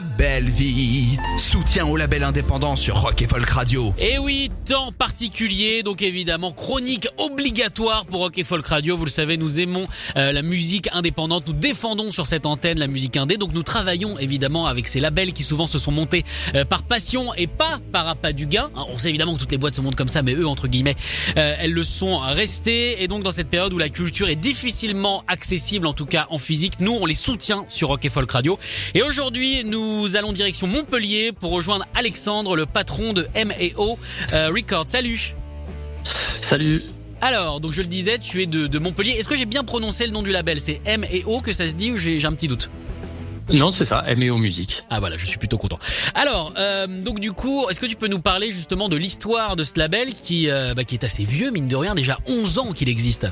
belle vie Soutien au label indépendant sur Rock et Folk Radio. Et oui, temps particulier, donc évidemment chronique obligatoire pour Rock et Folk Radio. Vous le savez, nous aimons euh, la musique indépendante, nous défendons sur cette antenne la musique indé, donc nous travaillons évidemment avec ces labels qui souvent se sont montés euh, par passion et pas par appât du gain. On sait évidemment que toutes les boîtes se montent comme ça, mais eux, entre guillemets, euh, elles le sont restées. Et donc dans cette période où la culture est difficilement accessible, en tout cas en physique, nous on les soutient sur Rock et Folk Radio. Et aujourd'hui, nous allons direction Montpellier pour rejoindre Alexandre, le patron de M&O euh, Records. Salut Salut. alors, donc je le disais, tu es de, de Montpellier. Est-ce que j'ai bien prononcé le nom du label? C'est M et O que ça se dit ou j'ai j'ai un petit doute? Non, c'est ça, MEO Musique. Ah voilà, je suis plutôt content. Alors, euh, donc du coup, est-ce que tu peux nous parler justement de l'histoire de ce label qui, euh, bah, qui est assez vieux, mine de rien, déjà 11 ans qu'il existe?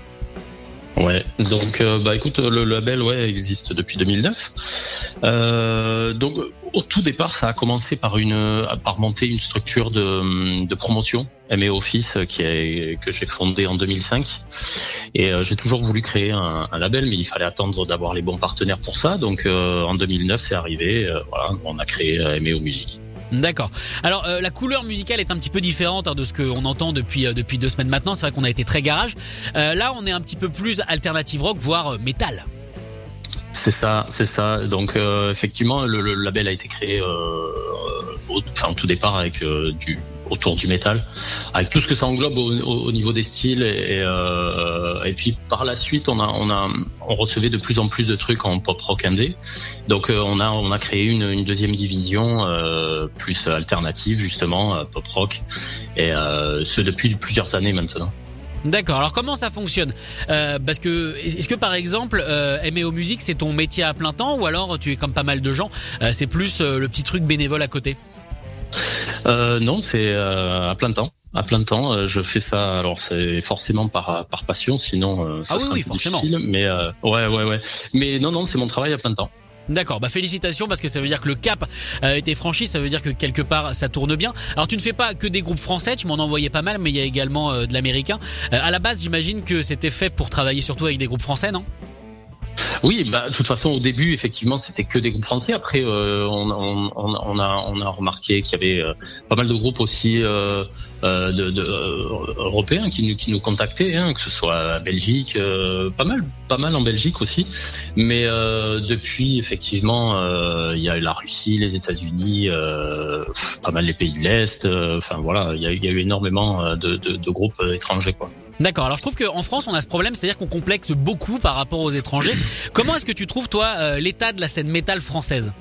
Ouais. Donc, euh, bah écoute, le label ouais existe depuis 2009. Euh, donc, au tout départ, ça a commencé par une, par monter une structure de, de promotion, MEO Office, que j'ai fondé en 2005. Et euh, j'ai toujours voulu créer un, label, mais il fallait attendre d'avoir les bons partenaires pour ça. Donc, euh, en 2009, c'est arrivé. euh, voilà, on a créé euh, MEO Musique. D'accord. Alors euh, la couleur musicale est un petit peu différente hein, de ce qu'on entend depuis euh, depuis deux semaines maintenant. C'est vrai qu'on a été très garage. Euh, là, on est un petit peu plus alternative rock, voire euh, métal. C'est ça, c'est ça. Donc euh, effectivement, le, le label a été créé, euh, au, enfin tout départ avec euh, du autour du métal, avec tout ce que ça englobe au, au- au niveau des styles et, et, euh, puis par la suite, on a on a on recevait de plus en plus de trucs en pop rock indé. Donc euh, on a on a créé une, une deuxième division euh, plus alternative justement pop rock et ce depuis plusieurs années maintenant. D'accord. Alors comment ça fonctionne Euh, Parce que est-ce que par exemple, euh, MEO Musique, c'est ton métier à plein temps ou alors tu es comme pas mal de gens, euh, c'est plus euh, le petit truc bénévole à côté? Euh, non, c'est euh, à plein temps. À plein temps, euh, je fais ça. Alors c'est forcément par par passion, sinon euh, ça Ah oui, serait oui, un peu difficile. Mais euh, ouais, ouais, ouais. Mais non, non, c'est mon travail à plein temps. D'accord, bah félicitations parce que ça veut dire que le cap a été franchi, ça veut dire que quelque part ça tourne bien. Alors tu ne fais pas que des groupes français, tu m'en envoyais pas mal, mais il y a également euh, de l'américain. Euh, à la base, j'imagine que c'était fait pour travailler surtout avec des groupes français, non? Oui, bah de toute façon au début effectivement c'était que des groupes français. Après euh, on, on, on, a on a remarqué qu'il y avait euh, pas mal de groupes aussi euh, euh, de, de, euh, européens qui nous qui nous contactaient, hein, que ce soit Belgique, euh, pas mal pas mal en Belgique aussi. Mais depuis effectivement il y a la Russie, les États-Unis, pas mal les pays de l'est. Enfin voilà, il y a, il y a eu énormément de, de, de groupes étrangers quoi. D'accord, alors je trouve qu'en France on a ce problème, c'est-à-dire qu'on complexe beaucoup par rapport aux étrangers. Comment est-ce que tu trouves toi euh, l'état de la scène métal française?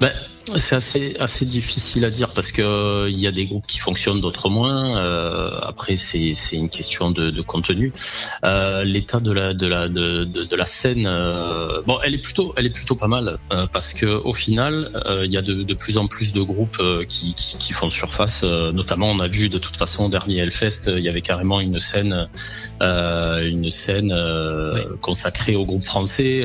Ben, c'est assez assez difficile à dire parce que euh, il y a des groupes qui fonctionnent, d'autres moins. Euh, après, c'est c'est une question de, de contenu. Euh, L'état de la de la de, de, de la scène, euh, bon, elle est plutôt elle est plutôt pas mal euh, parce que au final, euh, il y a de, de plus en plus de groupes qui, qui qui font surface. Euh, notamment, on a vu de toute façon au dernier Hellfest, il y avait carrément une scène euh, une scène euh, Oui. consacrée aux groupes français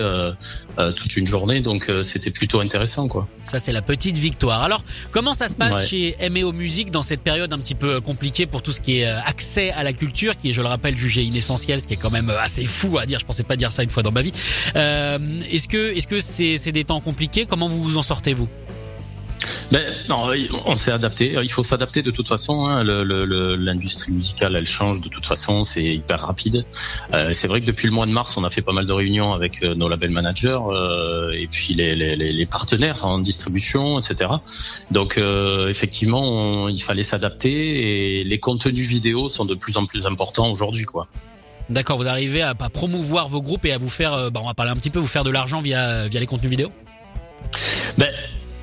toute une journée. Donc, euh, c'était plutôt intéressant, quoi. Ça c'est la petite victoire. Alors comment ça se passe Ouais. chez MEO Musique dans cette période un petit peu compliquée pour tout ce qui est euh, accès à la culture, qui est je le rappelle jugé inessentiel, ce qui est quand même euh, assez fou à dire. Je pensais pas dire ça une fois dans ma vie. Euh, est-ce que est-ce que c'est c'est des temps compliqués? Comment vous vous en sortez vous? Ben non, on s'est adapté. Il faut s'adapter de toute façon. hein. L'industrie musicale, elle change de toute façon. C'est hyper rapide. Euh, c'est vrai que depuis le mois de mars, on a fait pas mal de réunions avec euh, nos label managers euh, et puis les, les, les- partenaires en distribution, etc. Donc euh, effectivement, on- il fallait s'adapter et les contenus vidéo sont de plus en plus importants aujourd'hui, quoi. D'accord, vous arrivez à, à promouvoir vos groupes et à vous faire, euh, bah, on va parler un petit peu, vous faire de l'argent via via les contenus vidéo? Ben,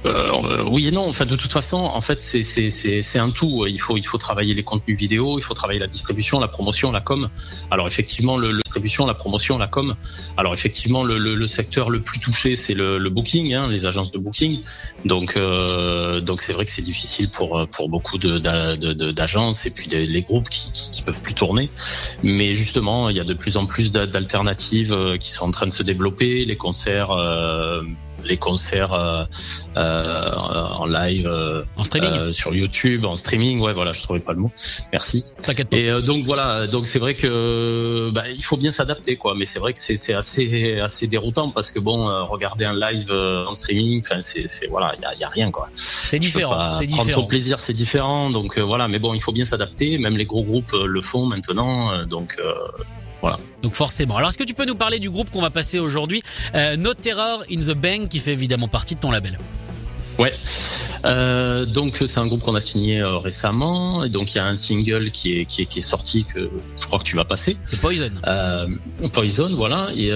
euh, oui et non. Enfin, de toute façon, en fait, c'est un tout. Il faut il faut travailler les contenus vidéo, il faut travailler la distribution, la promotion, la com. Alors effectivement, le, le distribution, la promotion, la com. Alors effectivement, le, le, le secteur le plus touché, c'est le, booking, hein, les agences de booking. Donc euh, donc c'est vrai que c'est difficile pour pour beaucoup de d'agences et puis les groupes qui, qui, qui, peuvent plus tourner. Mais justement, il y a de plus en plus d'alternatives euh, qui sont en train de se développer. Les concerts euh, les concerts euh, euh, en live, euh, en streaming, sur YouTube, en streaming. Ouais, voilà, je trouvais pas le mot. Merci. Et donc voilà, donc c'est vrai que bah, il faut bien s'adapter, quoi. Mais c'est vrai que c'est assez assez déroutant parce que bon, regarder un live en streaming, enfin c'est voilà, il y a, y a, rien, quoi. C'est différent. C'est différent. Prendre ton plaisir, c'est différent. Donc voilà, mais bon, il faut bien s'adapter. Même les gros groupes le font maintenant. donc voilà. Donc forcément. Alors est-ce que tu peux nous parler du groupe qu'on va passer aujourd'hui euh, No Terror in the Bank qui fait évidemment partie de ton label? Ouais. Euh, donc c'est un groupe qu'on a signé euh, récemment. Et donc il y a un single qui est, qui est qui est sorti que je crois que tu vas passer. C'est Poison. Euh, Poison, voilà. Et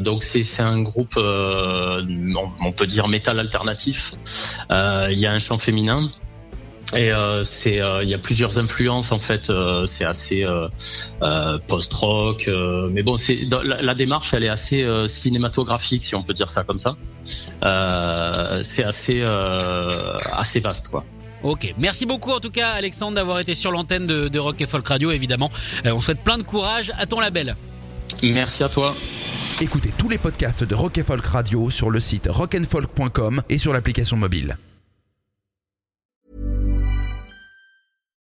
donc c'est c'est un groupe, on, on, peut dire métal alternatif. il y a un chant féminin. Et euh, c'est, euh, il y a plusieurs influences en fait. Euh, c'est assez euh, post-rock, mais bon, c'est la, la, démarche, elle est assez cinématographique, si on peut dire ça comme ça. c'est assez assez vaste, quoi. Ok, merci beaucoup en tout cas Alexandre d'avoir été sur l'antenne de, de, Rock et Folk Radio évidemment. on souhaite plein de courage à ton label. Merci à toi. Écoutez tous les podcasts de Rock et Folk Radio sur le site rockandfolk.com et sur l'application mobile.